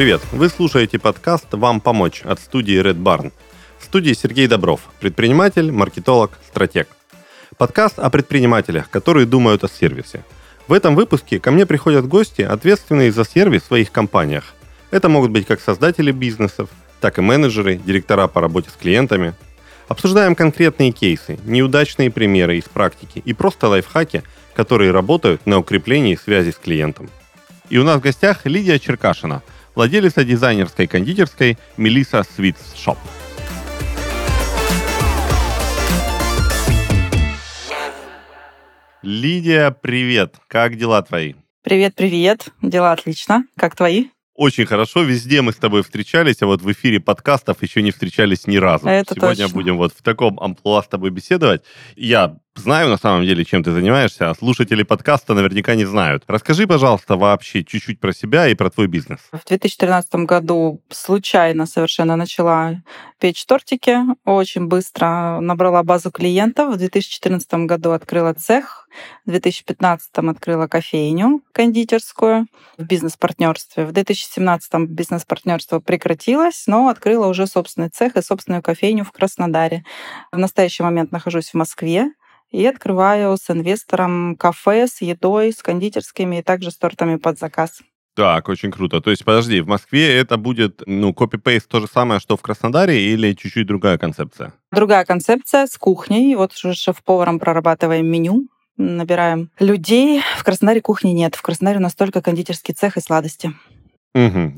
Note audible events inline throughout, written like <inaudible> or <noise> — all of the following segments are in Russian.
Привет! Вы слушаете подкаст «Вам помочь» от студии Red Barn. В студии Сергей Добров, предприниматель, маркетолог, стратег. Подкаст о предпринимателях, которые думают о сервисе. В этом выпуске ко мне приходят гости, ответственные за сервис в своих компаниях. Это могут быть как создатели бизнесов, так и менеджеры, директора по работе с клиентами. Обсуждаем конкретные кейсы, неудачные примеры из практики и просто лайфхаки, которые работают на укреплении связи с клиентом. И у нас в гостях Лидия Черкашина, владелица дизайнерской кондитерской Melissa Sweets Shop. Лидия, привет! Как дела твои? Привет, привет. Дела отлично. Как твои? Очень хорошо. Везде мы с тобой встречались, а вот в эфире подкастов еще не встречались ни разу. Это Сегодня точно. будем вот в таком амплуа с тобой беседовать. Я знаю на самом деле, чем ты занимаешься, а слушатели подкаста наверняка не знают. Расскажи, пожалуйста, вообще чуть-чуть про себя и про твой бизнес. В 2013 году случайно совершенно начала печь тортики. Очень быстро набрала базу клиентов. В 2014 году открыла цех. В 2015 открыла кофейню кондитерскую в бизнес-партнерстве. В 2017 бизнес-партнерство прекратилось, но открыла уже собственный цех и собственную кофейню в Краснодаре. В настоящий момент нахожусь в Москве и открываю с инвестором кафе с едой, с кондитерскими и также с тортами под заказ. Так, очень круто. То есть, подожди, в Москве это будет, ну, копи-пейст то же самое, что в Краснодаре, или чуть-чуть другая концепция? Другая концепция с кухней. Вот шеф-поваром прорабатываем меню, набираем людей. В Краснодаре кухни нет. В Краснодаре у нас только кондитерский цех и сладости. Угу,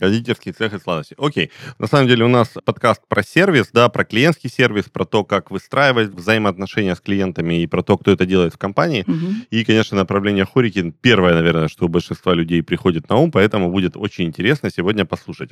цех и сладости. Окей. На самом деле у нас подкаст про сервис, да, про клиентский сервис, про то, как выстраивать взаимоотношения с клиентами и про то, кто это делает в компании. Мгм. И, конечно, направление Хорикин первое, наверное, что у большинства людей приходит на ум, поэтому будет очень интересно сегодня послушать.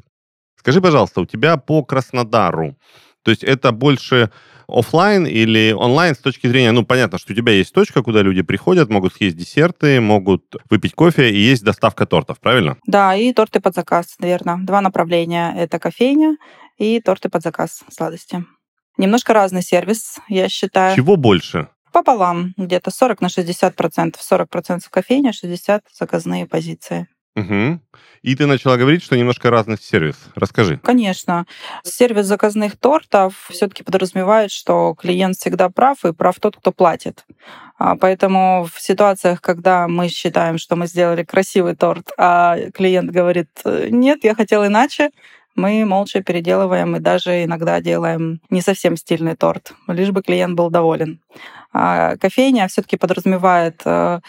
Скажи, пожалуйста, у тебя по Краснодару, то есть это больше оффлайн или онлайн с точки зрения, ну, понятно, что у тебя есть точка, куда люди приходят, могут съесть десерты, могут выпить кофе, и есть доставка тортов, правильно? Да, и торты под заказ, верно. Два направления. Это кофейня и торты под заказ, сладости. Немножко разный сервис, я считаю. Чего больше? Пополам, где-то 40 на 60 процентов. 40 процентов кофейня, 60 заказные позиции. Угу. И ты начала говорить, что немножко разный сервис. Расскажи. Конечно. Сервис заказных тортов все-таки подразумевает, что клиент всегда прав, и прав тот, кто платит. А, Поэтому в ситуациях, когда мы считаем, что мы сделали красивый торт, а клиент говорит, «Э, нет, я хотел иначе, мы молча переделываем и даже иногда делаем не совсем стильный торт, лишь бы клиент был доволен. А кофейня все-таки подразумевает э,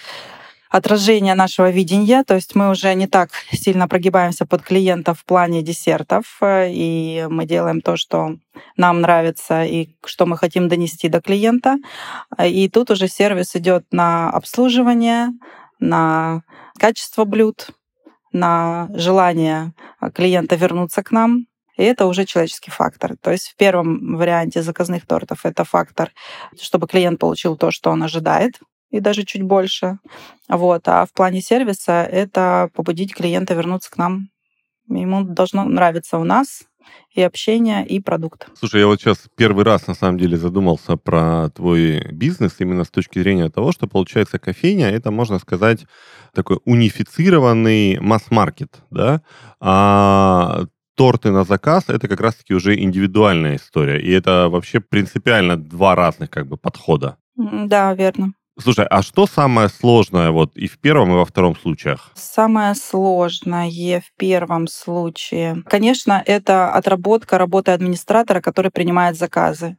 отражение нашего видения, то есть мы уже не так сильно прогибаемся под клиента в плане десертов, э, и мы делаем то, что нам нравится и что мы хотим донести до клиента. И тут уже сервис идет на обслуживание, на качество блюд, на желание клиента вернуться к нам. И это уже человеческий фактор. То есть в первом варианте заказных тортов это фактор, чтобы клиент получил то, что он ожидает, и даже чуть больше. Вот. А в плане сервиса это побудить клиента вернуться к нам. Ему должно нравиться у нас и общение, и продукт. Слушай, я вот сейчас первый раз на самом деле задумался про твой бизнес именно с точки зрения того, что получается кофейня, это можно сказать такой унифицированный масс-маркет, да, а торты на заказ это как раз-таки уже индивидуальная история, и это вообще принципиально два разных как бы подхода. Да, верно. Слушай, а что самое сложное вот и в первом, и во втором случаях? Самое сложное в первом случае, конечно, это отработка работы администратора, который принимает заказы.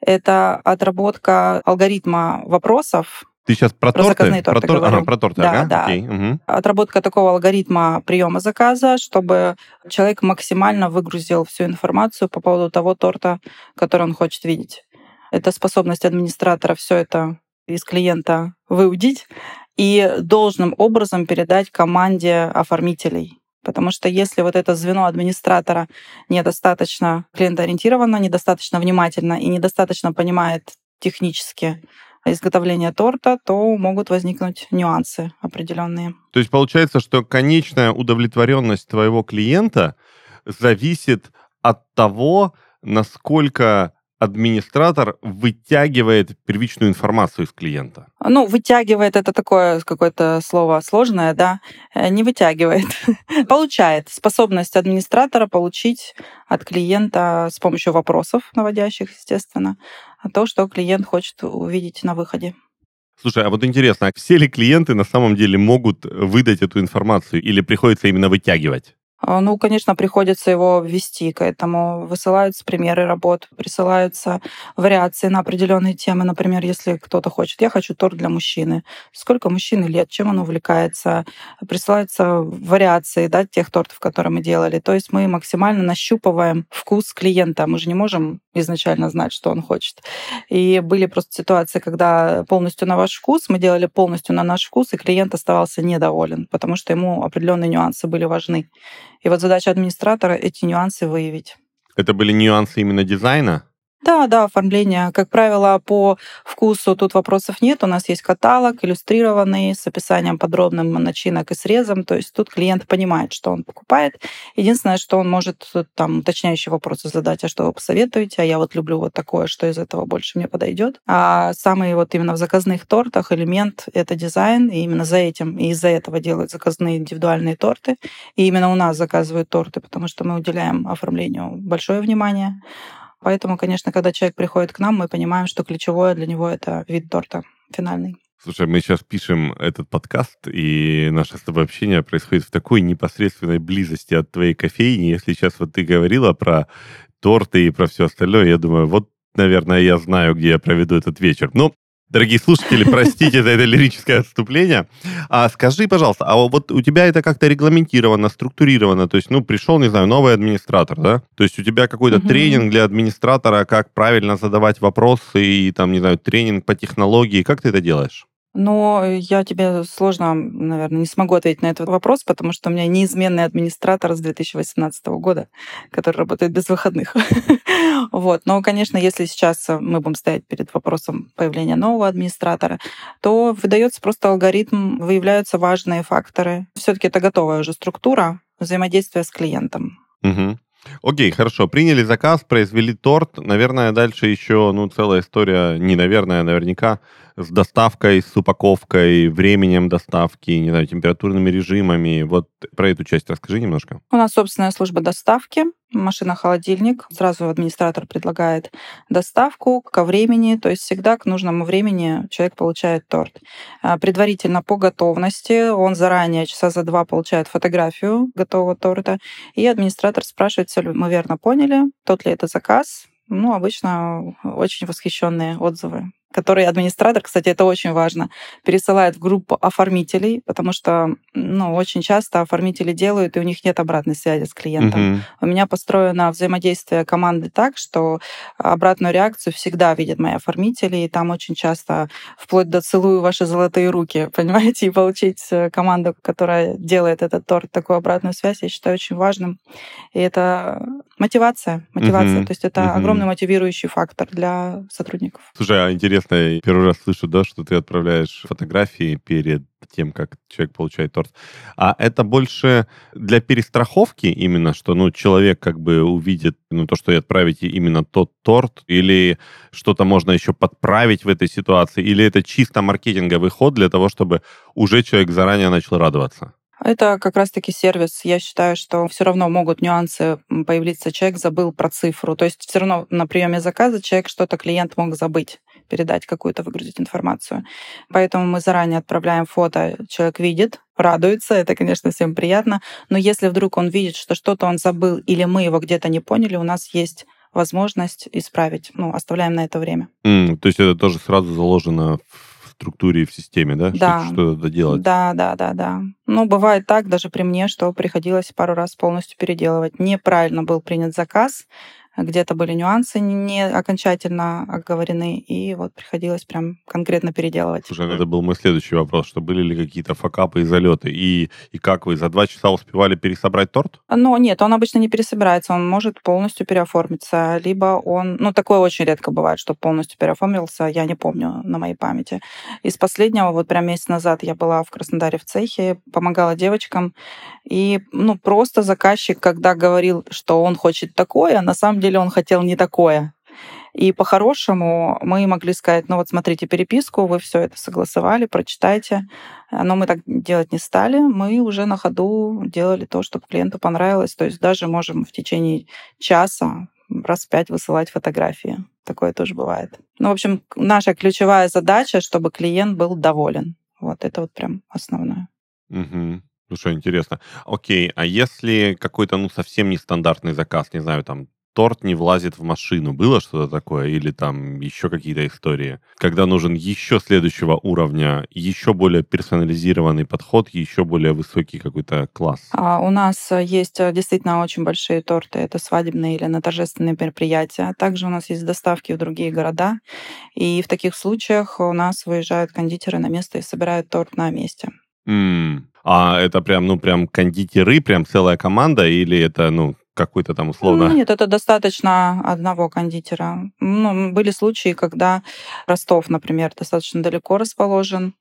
Это отработка алгоритма вопросов, Ты сейчас про, Про торты? торты про, тор- ага, про торты, Да, ага, да. окей, мгм. отработка такого алгоритма приема заказа, чтобы человек максимально выгрузил всю информацию по поводу того торта, который он хочет видеть. Это способность администратора все это из клиента выудить и должным образом передать команде оформителей. Потому что если вот это звено администратора недостаточно клиентоориентировано, недостаточно внимательно и недостаточно понимает технически изготовление торта, то могут возникнуть нюансы определенные. То есть получается, что конечная удовлетворенность твоего клиента зависит от того, насколько администратор вытягивает первичную информацию из клиента? Ну, вытягивает это такое какое-то слово сложное, да, э, не вытягивает. <laughs> Получает способность администратора получить от клиента с помощью вопросов наводящих, естественно, то, что клиент хочет увидеть на выходе. Слушай, а вот интересно, а все ли клиенты на самом деле могут выдать эту информацию или приходится именно вытягивать? А, ну, конечно, приходится его ввести к этому. Высылаются примеры работ, присылаются вариации на определенные темы. Например, если кто-то хочет, я хочу торт для мужчины. Сколько мужчины лет, чем он увлекается. Присылаются вариации да, тех тортов, которые мы делали. То есть мы максимально нащупываем вкус клиента. Мы же не можем изначально знать, что он хочет. И были просто ситуации, когда полностью на ваш вкус, мы делали полностью на наш вкус, и клиент оставался недоволен, потому что ему определенные нюансы были важны. И вот задача администратора эти нюансы выявить. Это были нюансы именно дизайна? Да, да, оформление. Как правило, по вкусу тут вопросов нет. У нас есть каталог иллюстрированный с описанием подробным начинок и срезом. То есть тут клиент понимает, что он покупает. Единственное, что он может там уточняющие вопросы задать, а что вы посоветуете, а я вот люблю вот такое, что из этого больше мне подойдет. А самый вот именно в заказных тортах элемент — это дизайн, и именно за этим и из-за этого делают заказные индивидуальные торты. И именно у нас заказывают торты, потому что мы уделяем оформлению большое внимание. Поэтому, конечно, когда человек приходит к нам, мы понимаем, что ключевое для него это вид торта финальный. Слушай, мы сейчас пишем этот подкаст, и наше с тобой общение происходит в такой непосредственной близости от твоей кофейни. Если сейчас вот ты говорила про торты и про все остальное, я думаю, вот, наверное, я знаю, где я проведу этот вечер. Но Дорогие слушатели, простите за это лирическое отступление. А скажи, пожалуйста, а вот у тебя это как-то регламентировано, структурировано? То есть, ну, пришел, не знаю, новый администратор, да? То есть у тебя какой-то угу. тренинг для администратора, как правильно задавать вопросы и, там, не знаю, тренинг по технологии. Как ты это делаешь? Но я тебе сложно, наверное, не смогу ответить на этот вопрос, потому что у меня неизменный администратор с 2018 года, который работает без выходных. <laughs> вот. Но, конечно, если сейчас мы будем стоять перед вопросом появления нового администратора, то выдается просто алгоритм, выявляются важные факторы. Все-таки это готовая уже структура взаимодействия с клиентом. Угу. Окей, хорошо. Приняли заказ, произвели торт. Наверное, дальше еще, ну, целая история, не наверное, а наверняка, с доставкой, с упаковкой, временем доставки, не знаю, температурными режимами. Вот про эту часть расскажи немножко. У нас собственная служба доставки, машина-холодильник. Сразу администратор предлагает доставку ко времени, то есть всегда к нужному времени человек получает торт. А, предварительно по готовности он заранее, часа за два, получает фотографию готового торта, и администратор спрашивает, все ли мы верно поняли, тот ли это заказ, ну, обычно очень восхищенные отзывы который администратор, кстати, это очень важно, пересылает в группу оформителей, потому что, ну, очень часто оформители делают, и у них нет обратной связи с клиентом. Uh-huh. У меня построено взаимодействие команды так, что обратную реакцию всегда видят мои оформители, и там очень часто вплоть до целую ваши золотые руки, <laughs> понимаете, и получить э, команду, которая делает этот торт, такую обратную связь, я считаю очень важным. И это мотивация, мотивация, uh-huh. то есть это uh-huh. огромный мотивирующий фактор для сотрудников. Слушай, а интересно, интересно, я первый раз слышу, да, что ты отправляешь фотографии перед тем, как человек получает торт. А это больше для перестраховки именно, что, ну, человек как бы увидит, ну, то, что и отправите именно тот торт, или что-то можно еще подправить в этой ситуации, или это чисто маркетинговый ход для того, чтобы уже человек заранее начал радоваться? Это как раз-таки сервис. Я считаю, что все равно могут нюансы появиться. Человек забыл про цифру. То есть все равно на приеме заказа человек что-то клиент мог забыть передать какую-то, выгрузить информацию. Поэтому мы заранее отправляем фото, человек видит, радуется, это, конечно, всем приятно. Но если вдруг он видит, что что-то он забыл или мы его где-то не поняли, у нас есть возможность исправить. Ну, оставляем на это время. Mm, то есть это тоже сразу заложено в структуре, в системе, да? Да. Что, что делать? Да, да, да, да. Ну, бывает так, даже при мне, что приходилось пару раз полностью переделывать. Неправильно был принят заказ, где-то были нюансы не окончательно оговорены, и вот приходилось прям конкретно переделывать. Слушай, это был мой следующий вопрос, что были ли какие-то факапы и залеты, и, и как вы за два часа успевали пересобрать торт? Ну, нет, он обычно не пересобирается, он может полностью переоформиться, либо он, ну, такое очень редко бывает, что полностью переоформился, я не помню на моей памяти. Из последнего, вот прям месяц назад я была в Краснодаре в цехе, помогала девочкам, и, ну, просто заказчик, когда говорил, что он хочет такое, на самом деле он хотел не такое. И по-хорошему мы могли сказать, ну вот смотрите переписку, вы все это согласовали, прочитайте. Но мы так делать не стали. Мы уже на ходу делали то, что клиенту понравилось. То есть даже можем в течение часа раз в пять высылать фотографии. Такое тоже бывает. Ну, в общем, наша ключевая задача, чтобы клиент был доволен. Вот это вот прям основное. Угу. Слушай, интересно. Окей, а если какой-то, ну, совсем нестандартный заказ, не знаю, там, торт не влазит в машину. Было что-то такое? Или там еще какие-то истории? Когда нужен еще следующего уровня, еще более персонализированный подход, еще более высокий какой-то класс? А у нас есть э, действительно очень большие торты. Это свадебные или на торжественные мероприятия. Также у нас есть доставки в другие города. И в таких случаях у нас выезжают кондитеры на место и собирают торт на месте. Mm. А это прям, ну, прям кондитеры, прям целая команда, или это, ну, какой-то там условно... Ну, нет, это достаточно одного кондитера. Ну, были случаи, когда Ростов, например, достаточно далеко расположен,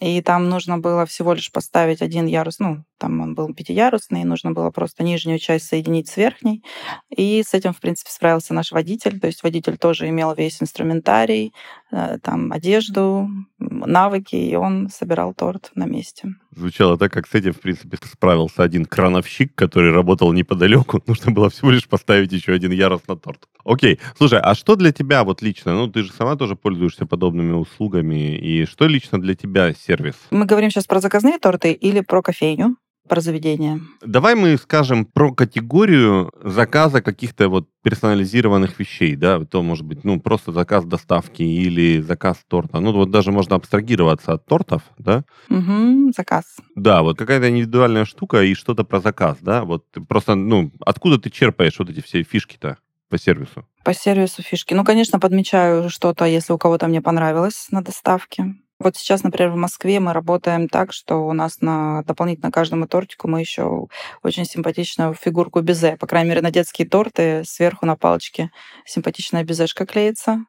и там нужно было всего лишь поставить один ярус, ну, там он был пятиярусный, нужно было просто нижнюю часть соединить с верхней. И с этим, в принципе, справился наш водитель. То есть водитель тоже имел весь инструментарий, э, там, одежду, навыки, и он собирал торт на месте. Звучало так, как с этим, в принципе, справился один крановщик, который работал неподалеку. <laughs> Нужно было всего лишь поставить еще один ярус на торт. Окей. Слушай, а что для тебя вот лично? Ну, ты же сама тоже пользуешься подобными услугами. И что лично для тебя сервис? Мы говорим сейчас про заказные торты или про кофейню? Про заведение. Давай мы скажем про категорию заказа каких-то вот персонализированных вещей, да, то может быть, ну, просто заказ доставки или заказ торта. Ну, вот даже можно абстрагироваться от тортов, да? Угу, заказ. Да, вот какая-то индивидуальная штука и что-то про заказ, да? Вот просто, ну, откуда ты черпаешь вот эти все фишки-то? по сервису? По сервису фишки. Ну, конечно, подмечаю что-то, если у кого-то мне понравилось на доставке. Вот сейчас, например, в Москве мы работаем так, что у нас на дополнительно каждому тортику мы еще очень симпатичную фигурку безе. По крайней мере, на детские торты сверху на палочке симпатичная безешка клеится.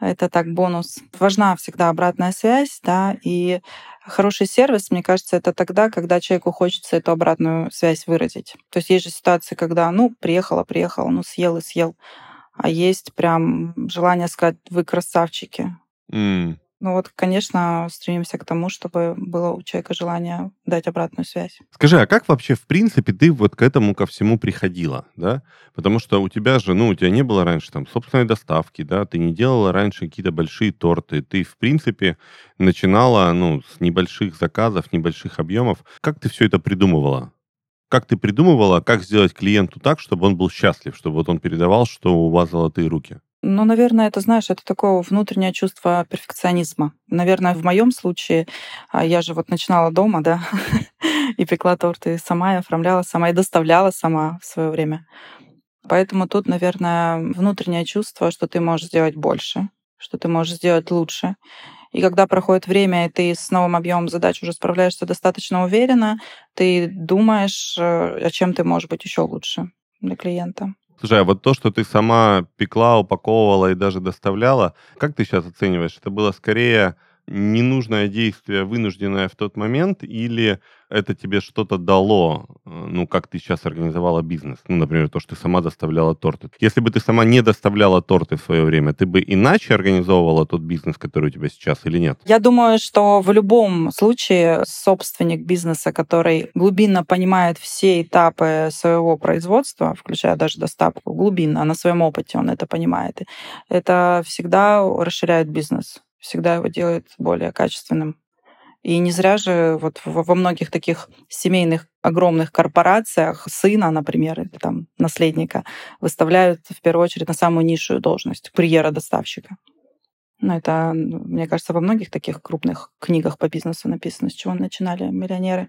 Это так бонус. Важна всегда обратная связь, да, и хороший сервис, мне кажется, это тогда, когда человеку хочется эту обратную связь выразить. То есть есть же ситуации, когда, ну, приехала, приехала, ну, съел и съел. А есть прям желание сказать, вы красавчики. Mm. Ну вот, конечно, стремимся к тому, чтобы было у человека желание дать обратную связь. Скажи, а как вообще, в принципе, ты вот к этому ко всему приходила, да? Потому что у тебя же, ну, у тебя не было раньше там собственной доставки, да, ты не делала раньше какие-то большие торты, ты, в принципе, начинала, ну, с небольших заказов, небольших объемов. Как ты все это придумывала? Как ты придумывала, как сделать клиенту так, чтобы он был счастлив, чтобы вот он передавал, что у вас золотые руки? Ну, наверное, это, знаешь, это такое внутреннее чувство перфекционизма. Наверное, в моем случае, а, я же вот начинала дома, да, <laughs> и пекла торты сама, и оформляла сама, и доставляла сама в свое время. Поэтому тут, наверное, внутреннее чувство, что ты можешь сделать больше, что ты можешь сделать лучше. И когда проходит время, и ты с новым объемом задач уже справляешься достаточно уверенно, ты думаешь, э, о чем ты можешь быть еще лучше для клиента. Слушай, а вот то, что ты сама пекла, упаковывала и даже доставляла, как ты сейчас оцениваешь? Это было скорее ненужное действие, вынужденное в тот момент, или это тебе что-то дало, э, ну, как ты сейчас организовала бизнес? Ну, например, то, что ты сама доставляла торты. Если бы ты сама не доставляла торты в свое время, ты бы иначе организовывала тот бизнес, который у тебя сейчас, или нет? Я думаю, что в любом случае собственник бизнеса, который глубинно понимает все этапы своего производства, включая даже доставку, глубинно, на своем опыте он это понимает, это всегда расширяет бизнес всегда его делает более качественным. И не зря же вот во многих таких семейных огромных корпорациях сына, например, или там наследника выставляют в первую очередь на самую низшую должность курьера-доставщика. Ну, это, мне кажется, во многих таких крупных книгах по бизнесу написано, с чего начинали миллионеры.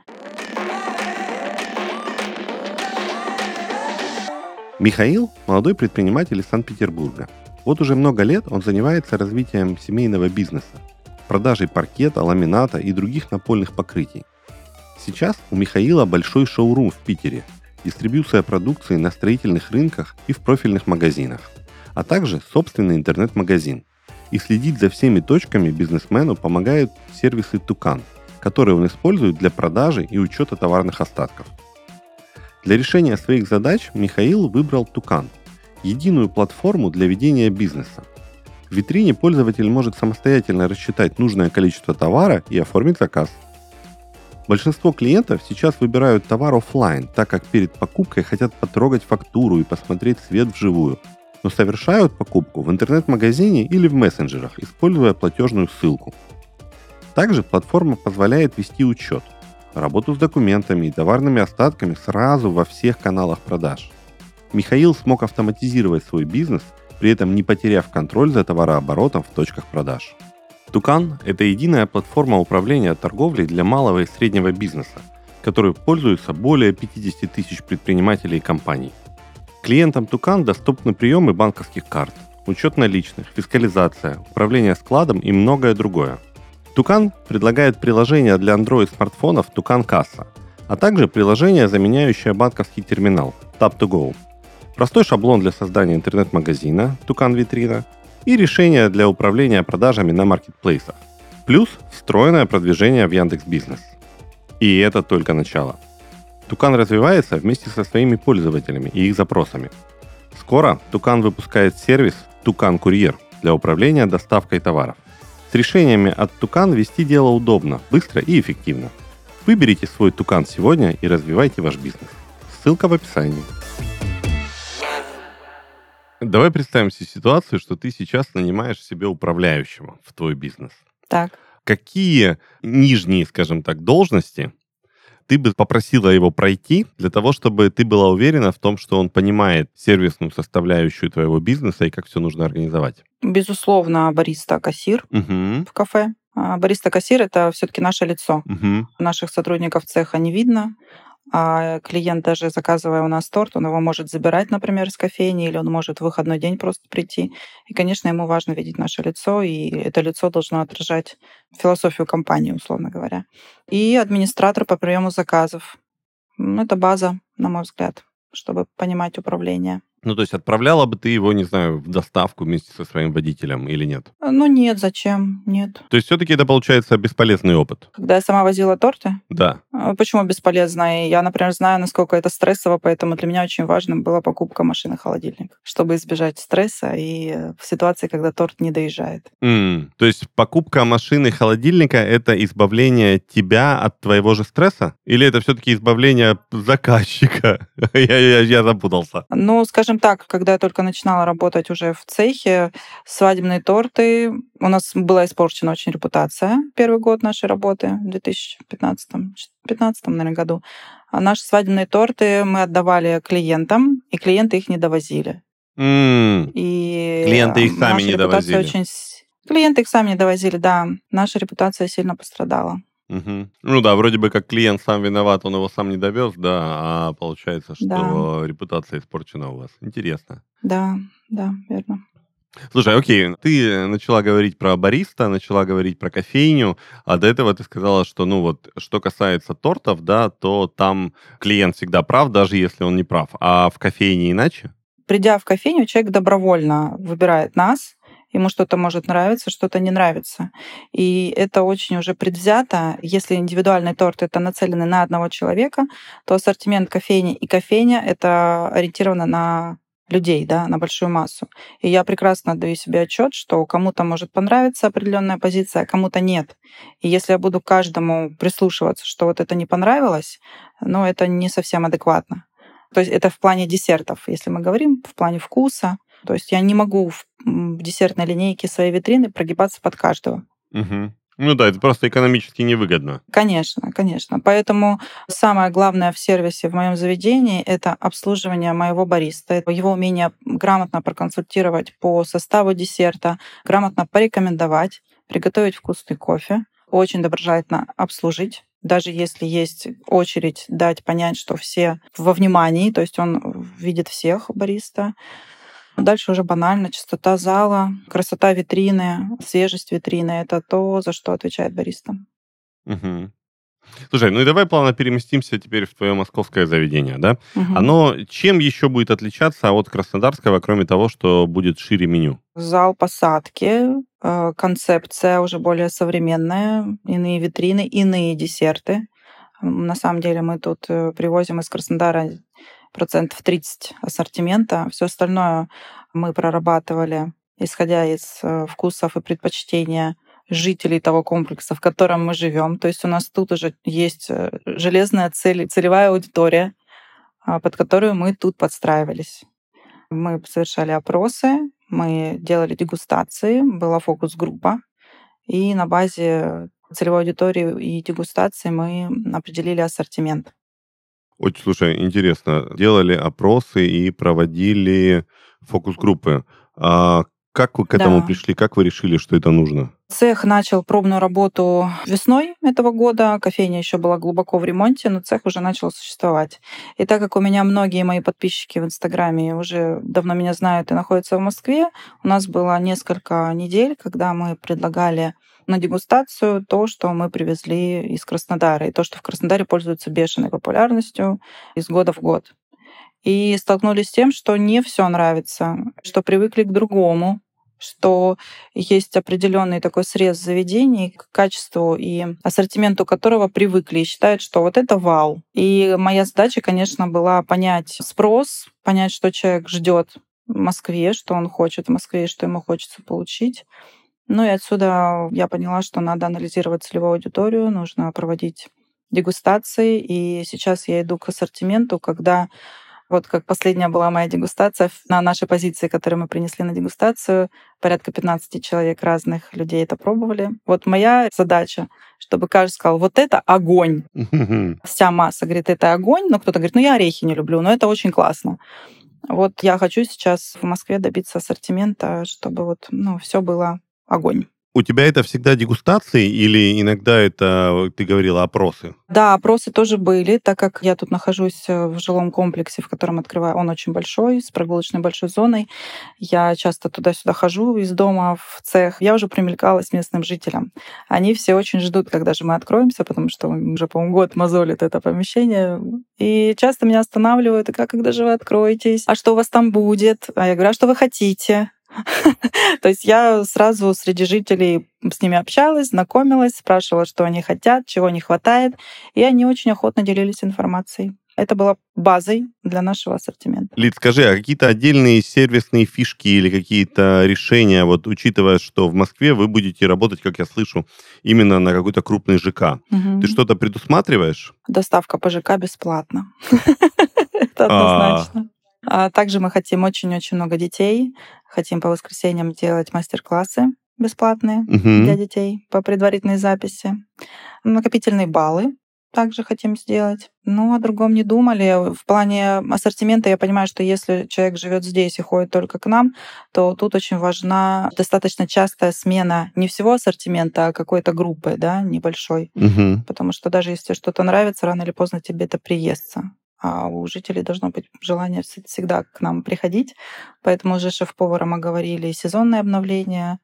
Михаил – молодой предприниматель из Санкт-Петербурга. Вот уже много лет он занимается развитием семейного бизнеса, продажей паркета, ламината и других напольных покрытий. Сейчас у Михаила большой шоурум в Питере, дистрибьюция продукции на строительных рынках и в профильных магазинах, а также собственный интернет-магазин. И следить за всеми точками бизнесмену помогают сервисы Тукан, которые он использует для продажи и учета товарных остатков. Для решения своих задач Михаил выбрал Тукан – единую платформу для ведения бизнеса. В витрине пользователь может самостоятельно рассчитать нужное количество товара и оформить заказ. Большинство клиентов сейчас выбирают товар офлайн, так как перед покупкой хотят потрогать фактуру и посмотреть цвет вживую, но совершают покупку в интернет-магазине или в мессенджерах, используя платежную ссылку. Также платформа позволяет вести учет, работу с документами и товарными остатками сразу во всех каналах продаж. Михаил смог автоматизировать свой бизнес, при этом не потеряв контроль за товарооборотом в точках продаж. Тукан – это единая платформа управления торговлей для малого и среднего бизнеса, которой пользуются более 50 тысяч предпринимателей и компаний. Клиентам Тукан доступны приемы банковских карт, учет наличных, фискализация, управление складом и многое другое. Тукан предлагает приложение для Android-смартфонов Тукан Касса, а также приложение, заменяющее банковский терминал Tap2Go. Простой шаблон для создания интернет-магазина Тукан Витрина и решение для управления продажами на маркетплейсах. Плюс встроенное продвижение в Яндекс Бизнес. И это только начало. Тукан развивается вместе со своими пользователями и их запросами. Скоро Тукан выпускает сервис Тукан Курьер для управления доставкой товаров. С решениями от Тукан вести дело удобно, быстро и эффективно. Выберите свой Тукан сегодня и развивайте ваш бизнес. Ссылка в описании. Давай представим себе ситуацию, что ты сейчас нанимаешь себе управляющего в твой бизнес. Так. Какие нижние, скажем так, должности ты бы попросила его пройти для того, чтобы ты была уверена в том, что он понимает сервисную составляющую твоего бизнеса и как все нужно организовать? Безусловно, бариста-кассир Угу. в кафе. А Бариста-кассир — это все таки наше лицо. Угу. Наших сотрудников цеха не видно, а клиент даже заказывая у нас торт, он его может забирать, например, из кофейни, или он может в выходной день просто прийти. И, конечно, ему важно видеть наше лицо, и это лицо должно отражать философию компании, условно говоря. И администратор по приему заказов. М, Это база, на мой взгляд, чтобы понимать управление. Ну, то есть отправляла бы ты его, не знаю, в доставку вместе со своим водителем или нет? Ну нет, зачем? Нет. То есть все-таки это получается бесполезный опыт. Когда я сама возила торты, Да. А Почему бесполезно? Я, например, знаю, насколько это стрессово, поэтому для меня очень важно была покупка машины-холодильник, чтобы избежать стресса и э, в ситуации, когда торт не доезжает. М, То есть покупка машины холодильника это избавление тебя от твоего же стресса? Или это все-таки избавление <laughs> заказчика? <laughs> я, я, я запутался. Ну, скажем так, когда я только начинала работать уже в цехе, свадебные торты, у нас была испорчена очень репутация первый год нашей работы, в 2015 15 наверное, году. А наши свадебные торты мы отдавали клиентам, и клиенты их не довозили. М, И Клиенты их сами не довозили. Очень... Клиенты их сами не довозили, да. Наша репутация сильно пострадала. Мгм. Ну да, вроде бы как клиент сам виноват, он его сам не довез, да, а получается, что репутация испорчена у вас. Интересно. Да, да, верно. Слушай, окей, ты начала говорить про бариста, начала говорить про кофейню, а до этого ты сказала, что, ну вот, что касается тортов, да, то там клиент всегда прав, даже если он не прав. А в кофейне иначе? Придя в кофейню, человек добровольно выбирает нас. Ему что-то может нравиться, что-то не нравится. И это очень уже предвзято. Если индивидуальный торт это нацеленный на одного человека, то ассортимент кофейни и кофейня это ориентировано на людей, да, на большую массу. И я прекрасно отдаю себе отчет, что кому-то может понравиться определенная позиция, а кому-то нет. И если я буду каждому прислушиваться, что вот это не понравилось, ну, это не совсем адекватно. То есть это в плане десертов, если мы говорим, в плане вкуса. То есть я не могу в десертной линейке своей витрины прогибаться под каждого. Мгм. Ну да, это просто экономически невыгодно. Конечно, конечно. Поэтому самое главное в сервисе в моем заведении это обслуживание моего бариста, его умение грамотно проконсультировать по составу десерта, грамотно порекомендовать, приготовить вкусный кофе, очень доброжелательно обслужить. Даже если есть очередь, дать понять, что все во внимании, то есть он видит всех бариста. Дальше уже банально чистота зала, красота витрины, свежесть витрины — это то, за что отвечает бариста. Мгм. Слушай, ну и давай плавно переместимся теперь в твое московское заведение, да? Мгм. Оно чем еще будет отличаться от краснодарского, кроме того, что будет шире меню? Зал посадки, э, концепция уже более современная, иные витрины, иные десерты. На самом деле мы тут э, привозим из Краснодара процентов 30 ассортимента. Все остальное мы прорабатывали, исходя из э, вкусов и предпочтения жителей того комплекса, в котором мы живем. То есть у нас тут уже есть э, железная цель, целевая аудитория, а, под которую мы тут подстраивались. Мы совершали опросы, мы делали дегустации, была фокус-группа, и на базе целевой аудитории и дегустации мы определили ассортимент. Очень, слушай, интересно. Делали опросы и проводили фокус-группы. А как вы к этому да. пришли? Как вы решили, что это нужно? Цех начал пробную работу весной этого года. Кофейня еще была глубоко в ремонте, но цех уже начал существовать. И так как у меня многие мои подписчики в Инстаграме уже давно меня знают и находятся в Москве, у нас было несколько недель, когда мы предлагали на дегустацию то, что мы привезли из Краснодара, и то, что в Краснодаре пользуется бешеной популярностью из года в год. И столкнулись с тем, что не все нравится, что привыкли к другому, что есть определенный такой срез заведений к качеству и ассортименту которого привыкли и считают, что вот это вау. И моя задача, конечно, была понять спрос, понять, что человек ждет в Москве, что он хочет в Москве что ему хочется получить. Ну и отсюда я поняла, что надо анализировать целевую аудиторию, нужно проводить дегустации. И сейчас я иду к ассортименту, когда вот как последняя была моя дегустация на нашей позиции, которую мы принесли на дегустацию, порядка 15 человек разных людей это пробовали. Вот моя задача, чтобы каждый сказал, вот это огонь. Вся масса говорит, это огонь, но кто-то говорит, ну я орехи не люблю, но это очень классно. Вот я хочу сейчас в Москве добиться ассортимента, чтобы вот, ну, все было огонь. У тебя это всегда дегустации или иногда это, ты говорила, опросы? Да, опросы тоже были, так как я тут нахожусь э, в жилом комплексе, в котором открываю, он очень большой, с прогулочной большой зоной. Я часто туда-сюда хожу из дома в цех. Я уже примелькалась местным жителям. Они все очень ждут, когда же мы откроемся, потому что уже, по-моему, год мозолит это помещение. И часто меня останавливают, и как, когда же вы откроетесь? А что у вас там будет? А я говорю, а что вы хотите? <laughs> То есть я сразу среди жителей с ними общалась, знакомилась, спрашивала, что они хотят, чего не хватает, и они очень охотно делились информацией. Это было базой для нашего ассортимента. Лид, скажи, а какие-то отдельные сервисные фишки или какие-то решения, вот учитывая, что в Москве вы будете работать, как я слышу, именно на какой-то крупный ЖК, угу. ты что-то предусматриваешь? Доставка по ЖК бесплатно. <laughs> Это а. однозначно. А также мы хотим очень-очень много детей. Хотим по воскресеньям делать мастер-классы бесплатные угу. для детей по предварительной записи. Накопительные баллы также хотим сделать. Ну, о другом не думали. В плане ассортимента я понимаю, что если человек живет здесь и ходит только к нам, то тут очень важна достаточно частая смена не всего ассортимента, а какой-то группы, да, небольшой. Угу. Потому что даже если что-то нравится, рано или поздно тебе это приестся а у жителей должно быть желание всегда к нам приходить. Поэтому уже шеф-поваром оговорили сезонное обновление.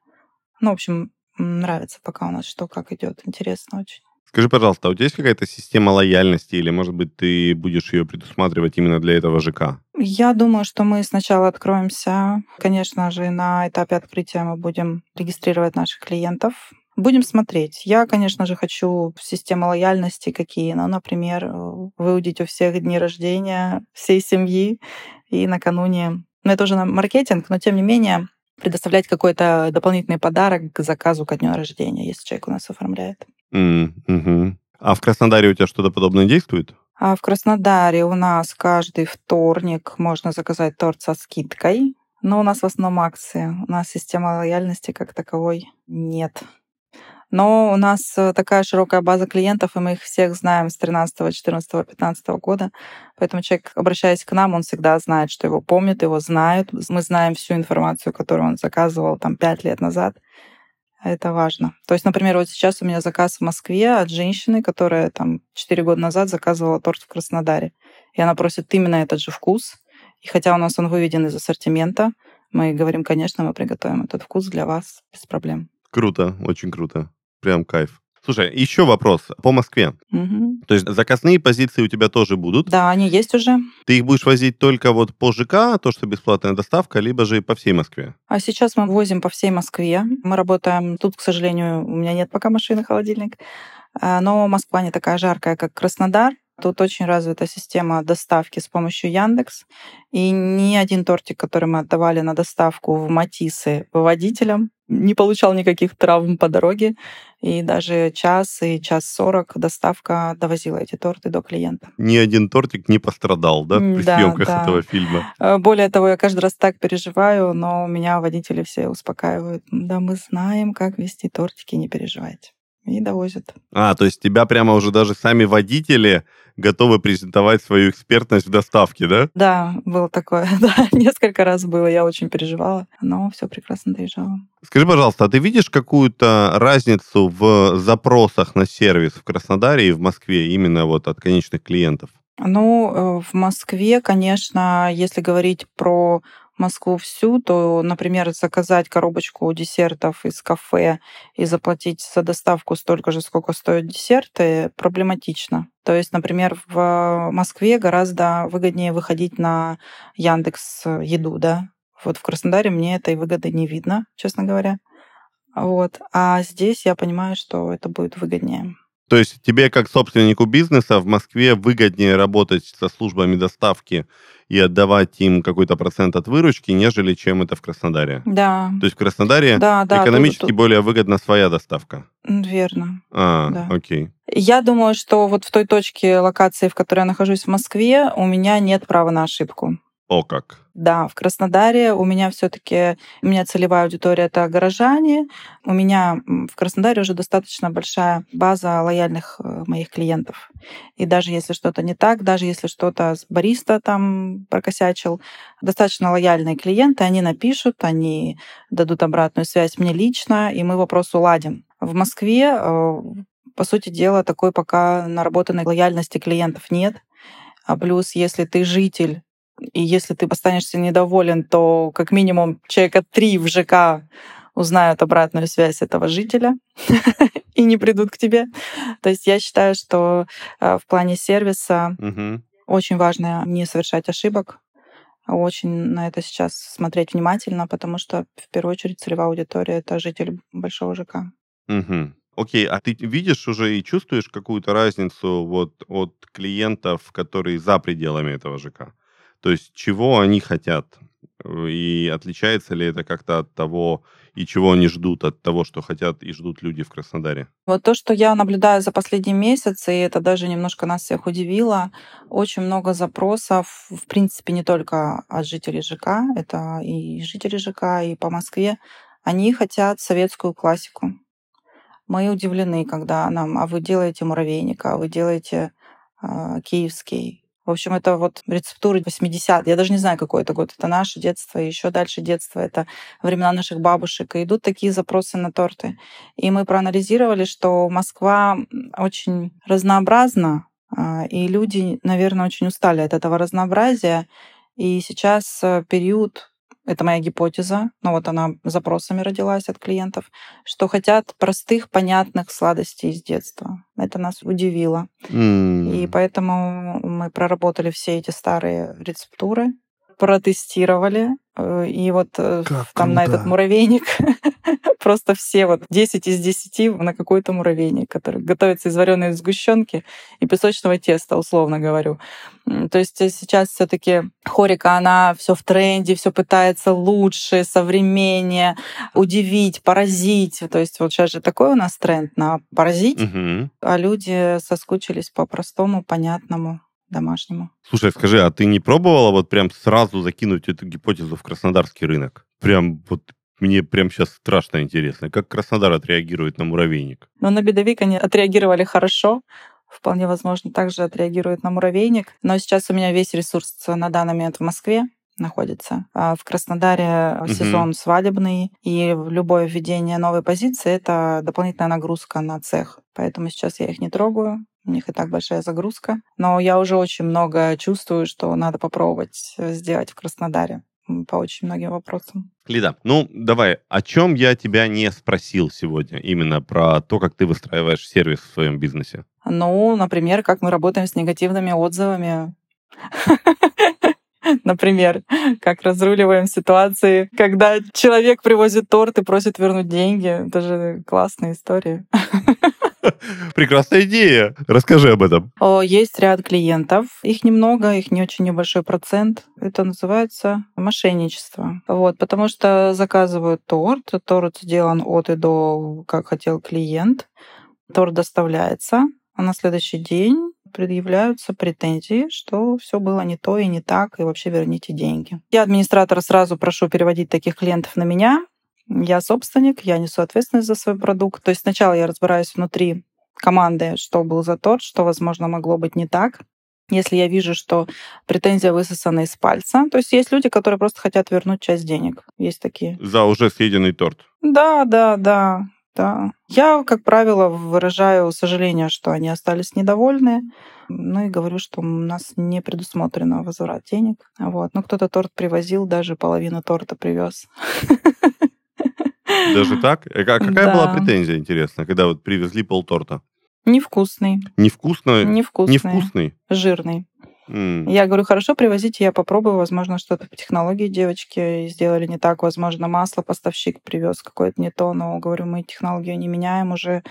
Ну, в общем, нравится пока у нас что как идет. Интересно очень. Скажи, пожалуйста, а у тебя есть какая-то система лояльности или, может быть, ты будешь ее предусматривать именно для этого ЖК? Я думаю, что мы сначала откроемся. Конечно же, на этапе открытия мы будем регистрировать наших клиентов, Будем смотреть. Я, конечно же, хочу систему лояльности какие, ну, например, э, выудить у всех дни рождения всей семьи и накануне. Ну, это уже на маркетинг, но тем не менее предоставлять какой-то дополнительный подарок к заказу ко дню рождения, если человек у нас оформляет. Mm-hmm. А в Краснодаре у тебя что-то подобное действует? А в Краснодаре у нас каждый вторник можно заказать торт со скидкой, но у нас в основном акции. У нас системы лояльности как таковой нет. Но у нас э, такая широкая база клиентов, и мы их всех знаем с 13, 14, 15 года. Поэтому человек, обращаясь к нам, он всегда знает, что его помнят, его знают. Мы знаем всю информацию, которую он заказывал там пять лет назад. Это важно. То есть, например, вот сейчас у меня заказ в Москве от женщины, которая там 4 года назад заказывала торт в Краснодаре. И она просит именно этот же вкус. И хотя у нас он выведен из ассортимента, мы говорим, конечно, мы приготовим этот вкус для вас без проблем. Круто, очень круто. Прям кайф. Слушай, еще вопрос по Москве. Угу. То есть заказные позиции у тебя тоже будут? Да, они есть уже. Ты их будешь возить только вот по ЖК, то, что бесплатная доставка, либо же и по всей Москве? А сейчас мы возим по всей Москве. Мы работаем... Тут, к сожалению, у меня нет пока машины, холодильник. А, но Москва не такая жаркая, как Краснодар. Тут очень развита система доставки с помощью Яндекс. И ни один тортик, который мы отдавали на доставку в Матисы водителям, не получал никаких травм по дороге. И даже час и час сорок доставка довозила эти торты до клиента. Ни один тортик не пострадал, да, при Да, съемках да. этого фильма? Э, Более того, я каждый раз так переживаю, но меня водители все успокаивают. Да, мы знаем, как вести тортики, не переживайте. И довозят. А, то есть тебя прямо уже даже сами водители готовы презентовать свою экспертность в доставке, да? Да, было такое. <laughs> Да, несколько раз было. Я очень переживала, но все прекрасно доезжало. Скажи, пожалуйста, а ты видишь какую-то разницу в запросах на сервис в Краснодаре и в Москве именно вот от конечных клиентов? Ну, э, в Москве, конечно, если говорить про Москву всю, то, например, заказать коробочку десертов из кафе и заплатить за доставку столько же, сколько стоят десерты, проблематично. То есть, например, в Москве гораздо выгоднее выходить на Яндекс Еду, да. Вот в Краснодаре мне этой выгоды не видно, честно говоря. Вот. А здесь я понимаю, что это будет выгоднее. То есть тебе, как собственнику бизнеса, в Москве выгоднее работать со службами доставки и отдавать им какой-то процент от выручки, нежели чем это в Краснодаре? Да. То есть в Краснодаре Да, да. тут- экономически тут- более выгодна своя доставка? Верно. А, Да. окей. Я думаю, что вот в той точке локации, в которой я нахожусь в Москве, у меня нет права на ошибку. О как. Да, в Краснодаре у меня все-таки у меня целевая аудитория это горожане. У меня в Краснодаре уже достаточно большая база лояльных э, моих клиентов. И даже если что-то не так, даже если что-то с бариста там прокосячил, достаточно лояльные клиенты, они напишут, они дадут обратную связь мне лично, и мы вопрос уладим. В Москве, э, по сути дела, такой пока наработанной лояльности клиентов нет. А плюс, если ты житель и если ты останешься недоволен, то как минимум человека три в ЖК узнают обратную связь этого жителя <laughs> и не придут к тебе. То есть я считаю, что э, в плане сервиса очень важно не совершать ошибок, очень на это сейчас смотреть внимательно, потому что в первую очередь целевая аудитория — это житель большого ЖК. Мгм. Окей, а ты видишь уже и чувствуешь какую-то разницу вот от клиентов, которые за пределами этого ЖК? То есть чего они хотят? Э, И отличается ли это как-то от того, и чего они ждут от того, что хотят и ждут люди в Краснодаре? Вот то, что я наблюдаю за последний месяц, и это даже немножко нас всех удивило, очень много запросов, в принципе, не только от жителей ЖК, это и жители ЖК, и по Москве, они хотят советскую классику. Мы удивлены, когда нам, а вы делаете муравейник, а вы делаете а, киевский. В общем, это вот рецептуры 80 Я даже не знаю, какой это год. Это наше детство, и еще дальше детство. Это времена наших бабушек. И идут такие запросы на торты. И мы проанализировали, что Москва очень разнообразна, а, и люди, наверное, очень устали от этого разнообразия. И сейчас э, период, это моя гипотеза, но вот она запросами родилась от клиентов, что хотят простых, понятных сладостей из детства. Это нас удивило. М, И поэтому мы проработали все эти старые рецептуры, протестировали. э, И вот э, Как там на этот круто. муравейник <laughs> просто все вот 10 из 10 на какой-то муравейник, который готовится из вареной сгущенки и песочного теста, условно говорю. То есть э, сейчас все таки хорика, она все в тренде, все пытается лучше, современнее, удивить, поразить. То есть вот сейчас же такой у нас тренд на поразить, мгм. а люди соскучились по простому, понятному, домашнему. Слушай, скажи, а ты не пробовала вот прям сразу закинуть эту гипотезу в краснодарский рынок? Прям вот мне прям сейчас страшно интересно, как Краснодар отреагирует на муравейник? Но на бедовик они отреагировали хорошо. Вполне возможно, также отреагируют на муравейник. Но сейчас у меня весь ресурс на данный момент в Москве находится. А в Краснодаре Мгм. сезон свадебный, и любое введение новой позиции — это дополнительная нагрузка на цех. Поэтому сейчас я их не трогаю. У них и так большая загрузка. Но я уже очень много чувствую, что надо попробовать э, сделать в Краснодаре по очень многим вопросам. Лида, ну давай, о чем я тебя не спросил сегодня? Именно про то, как ты выстраиваешь сервис в своем бизнесе. Ну, например, как мы работаем с негативными отзывами. <laughs> Например, как разруливаем ситуации, когда человек привозит торт и просит вернуть деньги. Это же классная история. <laughs> <laughs> Прекрасная идея. Расскажи об этом. Есть ряд клиентов. Их немного, их не очень небольшой процент. Это называется мошенничество. Вот, потому что заказывают торт. Торт сделан от и до, как хотел клиент. Торт доставляется, а на следующий день предъявляются претензии, что все было не то и не так, и вообще верните деньги. Я администратора сразу прошу переводить таких клиентов на меня. Я собственник, я несу ответственность за свой продукт. То есть сначала я разбираюсь внутри команды, что был за торт, что, возможно, могло быть не так. Если я вижу, что претензия высосана из пальца. То есть есть люди, которые просто хотят вернуть часть денег. Есть такие. За уже съеденный торт. Да, да, да. Да. Я, как правило, выражаю сожаление, что они остались недовольны. Ну и говорю, что у нас не предусмотрено возврат денег. Вот. Но кто-то торт привозил, даже половину торта привез. <laughs> Даже так? А какая Да. была претензия, интересно, когда вот привезли полторта? Невкусный. Невкусно? Невкусный. Невкусный? Жирный. М. Я говорю, хорошо, привозите, я попробую. Возможно, что-то по технологии девочки сделали не так. Возможно, масло поставщик привез какое-то не то. Но, говорю, мы технологию не меняем уже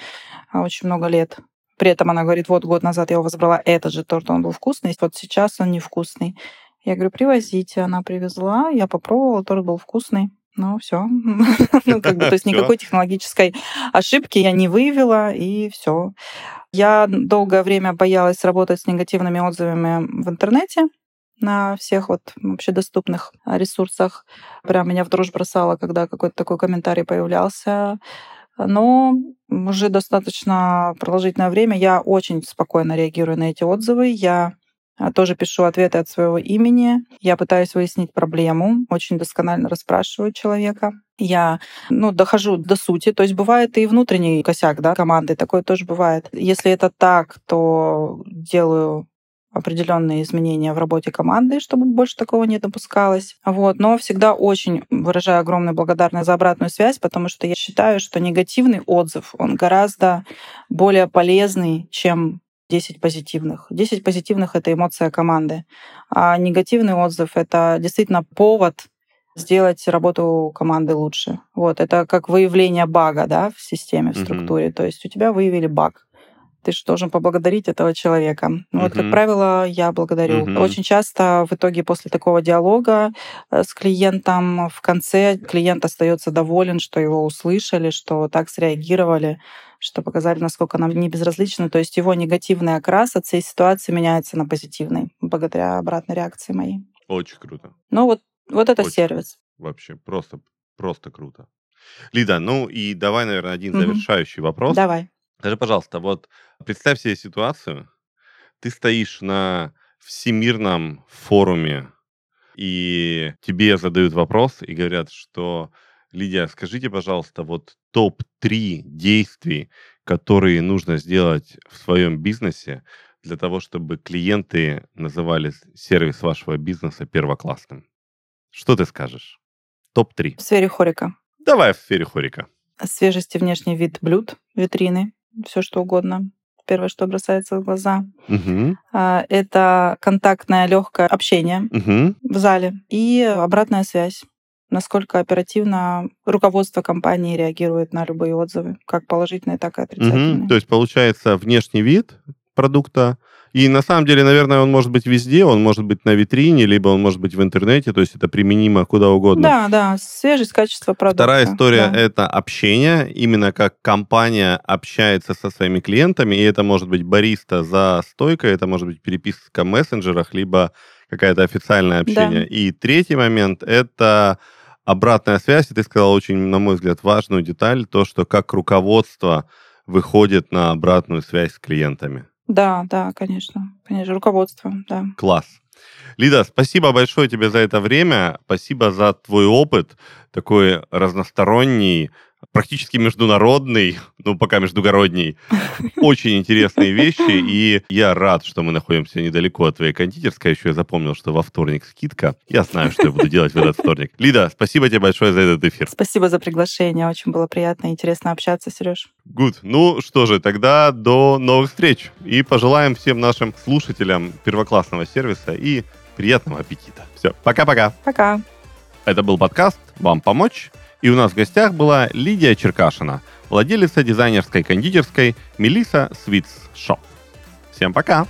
а, очень много лет. При этом она говорит, вот год назад я у вас брала этот же торт, он был вкусный, вот сейчас он невкусный. Я говорю, привозите. Она привезла, я попробовала, торт был вкусный. Ну, все. <laughs> Ну, как бы, то есть никакой технологической ошибки я не выявила, и все. Я долгое время боялась работать с негативными отзывами в интернете на всех вот общедоступных а, ресурсах. Прям меня в дрожь бросало, когда какой-то такой комментарий появлялся. Но уже достаточно продолжительное время я очень спокойно реагирую на эти отзывы. Я тоже пишу ответы от своего имени. Я пытаюсь выяснить проблему, очень досконально расспрашиваю человека. Я ну, дохожу до сути. То есть бывает и внутренний косяк да, команды, такое тоже бывает. Если это так, то делаю определенные изменения в работе команды, чтобы больше такого не допускалось. Вот. Но всегда очень выражаю огромную благодарность за обратную связь, потому что я считаю, что негативный отзыв, он гораздо более полезный, чем 10 позитивных. 10 позитивных — это эмоция команды. А негативный отзыв — это действительно повод сделать работу команды лучше. Вот, это как выявление бага да, в системе, в структуре. То есть у тебя выявили баг. Ты же должен поблагодарить этого человека. Ну, Вот, как правило, я благодарю. Мгм. Очень часто в итоге после такого диалога э, с клиентом в конце клиент остается доволен, что его услышали, что так среагировали, что показали, насколько нам не безразлично. То есть его негативный окрас от всей ситуации меняется на позитивный благодаря обратной реакции моей. Очень круто. Ну вот, вот это Очень сервис. Вообще, просто, просто круто. Лида, ну и давай, наверное, один Мгм. завершающий вопрос. Давай. Скажи, пожалуйста, вот представь себе ситуацию, ты стоишь на всемирном форуме, и тебе задают вопрос и говорят, что, Лидия, скажите, пожалуйста, вот топ-3 действий, которые нужно сделать в своем бизнесе для того, чтобы клиенты называли сервис вашего бизнеса первоклассным. Что ты скажешь? Топ-3. В сфере хорика. Давай в сфере хорика. Свежесть и внешний вид блюд, витрины, все что угодно. Первое, что бросается в глаза. А, Это контактное легкое общение Мгм. в зале и обратная связь. Насколько оперативно руководство компании реагирует на любые отзывы, как положительные, так и отрицательные. Мгм. То есть получается внешний вид продукта. И на самом деле, наверное, он может быть везде, он может быть на витрине, либо он может быть в интернете, то есть это применимо куда угодно. Да, да, свежесть, качество продукта. Вторая история да. это общение, именно как компания общается со своими клиентами, и это может быть бариста за стойкой, это может быть переписка в мессенджерах, либо какое-то официальное общение. Да. И третий момент это обратная связь, и ты сказал очень, на мой взгляд, важную деталь, то, что как руководство выходит на обратную связь с клиентами. Да, да, конечно. Конечно, руководство, да. Класс. Лида, спасибо большое тебе за это время. Спасибо за твой опыт, такой разносторонний, практически международный, ну, пока междугородний. <laughs> Очень интересные вещи, и я рад, что мы находимся недалеко от твоей кондитерской. Еще я запомнил, что во вторник скидка. Я знаю, что я буду делать в этот вторник. Лида, спасибо тебе большое за этот эфир. Спасибо за приглашение. Очень было приятно и интересно общаться, Сереж. Good. Ну что же, тогда до новых встреч. И пожелаем всем нашим слушателям первоклассного сервиса и приятного аппетита. Все, пока-пока. Пока. Это был подкаст «Вам помочь». И у нас в гостях была Лидия Черкашина, владелица дизайнерской кондитерской Melissa Sweets Shop. Всем пока!